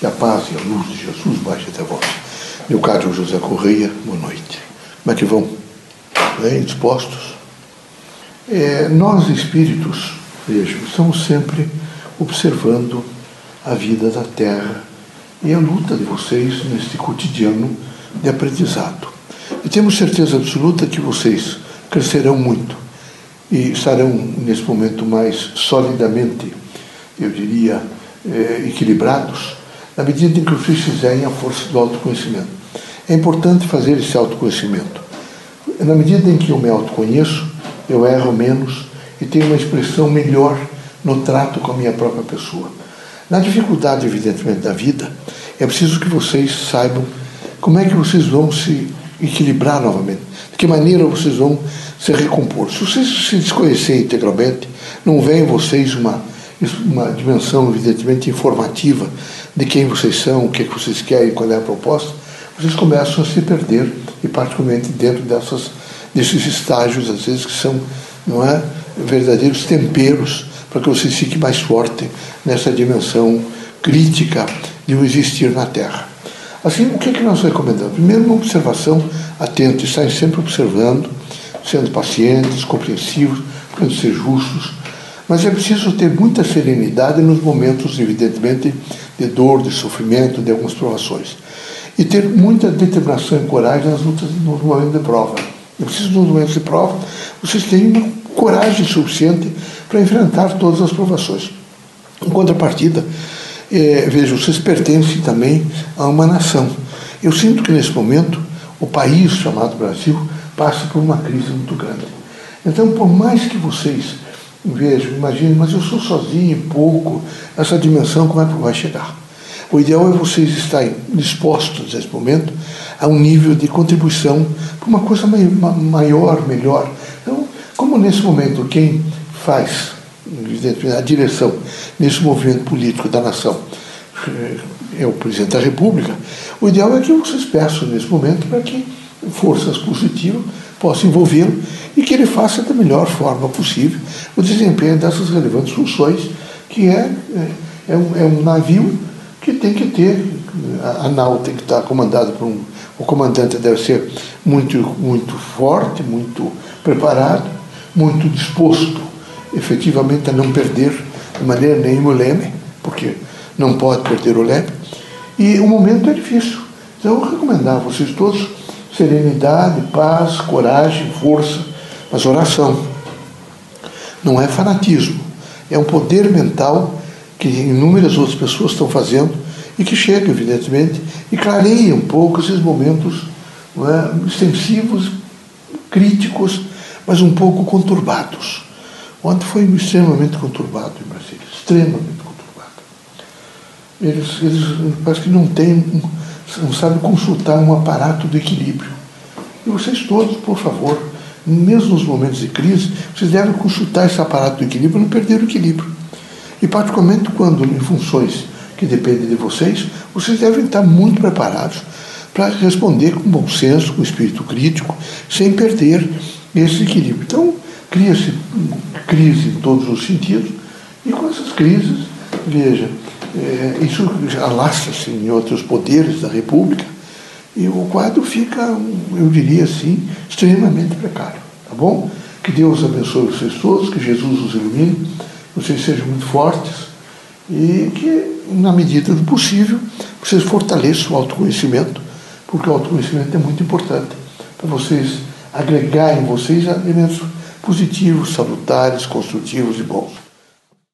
Que a paz e a luz de Jesus baixe até vós. Leocádio José Correia, boa noite. Como é que vão? Bem dispostos? É, nós, espíritos, vejam, estamos sempre observando a vida da Terra e a luta de vocês neste cotidiano de aprendizado. E temos certeza absoluta que vocês crescerão muito e estarão, nesse momento, mais solidamente, eu diria, eh, equilibrados na medida em que vocês fizerem a força do autoconhecimento. É importante fazer esse autoconhecimento. Na medida em que eu me autoconheço, eu erro menos e tenho uma expressão melhor no trato com a minha própria pessoa. Na dificuldade, evidentemente, da vida, é preciso que vocês saibam como é que vocês vão se equilibrar novamente, de que maneira vocês vão se recompor. Se vocês se desconhecerem integralmente, não vem em vocês uma uma dimensão evidentemente informativa de quem vocês são, o que, é que vocês querem, qual é a proposta, vocês começam a se perder, e particularmente dentro dessas, desses estágios, às vezes, que são não é, verdadeiros temperos para que vocês fiquem mais fortes nessa dimensão crítica de o existir na Terra. Assim, o que, é que nós recomendamos? Primeiro, uma observação atenta, estarem sempre observando, sendo pacientes, compreensivos, procurando ser justos, mas é preciso ter muita serenidade nos momentos, evidentemente, de dor, de sofrimento, de algumas provações. E ter muita determinação e coragem nas lutas, nos momentos de prova. É preciso, nos momentos de prova, vocês terem uma coragem suficiente para enfrentar todas as provações. Em contrapartida, é, veja, vocês pertencem também a uma nação. Eu sinto que nesse momento o país chamado Brasil passa por uma crise muito grande. Então, por mais que vocês vejo, imagine, mas eu sou sozinho, pouco, essa dimensão como é que vai chegar? O ideal é vocês estarem dispostos nesse momento a um nível de contribuição para uma coisa maior, melhor. Então, como nesse momento quem faz a direção nesse movimento político da nação é o presidente da República, o ideal é que vocês peçam nesse momento para que forças positivas possa envolvê-lo e que ele faça da melhor forma possível o desempenho dessas relevantes funções, que é, é, é, um, é um, navio que tem que ter, a, a nau tem que estar comandado por um. O comandante deve ser muito, muito forte, muito preparado, muito disposto efetivamente a não perder de maneira nenhuma o leme, porque não pode perder o leme. E o momento é difícil. Então eu recomendar a vocês todos serenidade, paz, coragem, força, mas oração. Não é fanatismo, é um poder mental que inúmeras outras pessoas estão fazendo e que chega, evidentemente, e clareia um pouco esses momentos é, extensivos, críticos, mas um pouco conturbados. Ontem foi extremamente conturbado em Brasília, extremamente conturbado. Eles, eles parece que não têm não sabe consultar um aparato do equilíbrio. E vocês todos, por favor, mesmo nos momentos de crise, vocês devem consultar esse aparato do equilíbrio para não perder o equilíbrio. E particularmente quando em funções que dependem de vocês, vocês devem estar muito preparados para responder com bom senso, com espírito crítico, sem perder esse equilíbrio. Então, cria-se crise em todos os sentidos, e com essas crises, veja, é, isso alastra-se em outros poderes da República e o quadro fica, eu diria assim, extremamente precário. Tá bom? Que Deus abençoe vocês todos, que Jesus os ilumine, que vocês sejam muito fortes e que, na medida do possível, vocês fortaleçam o autoconhecimento, porque o autoconhecimento é muito importante para vocês agregarem em vocês elementos positivos, salutares, construtivos e bons.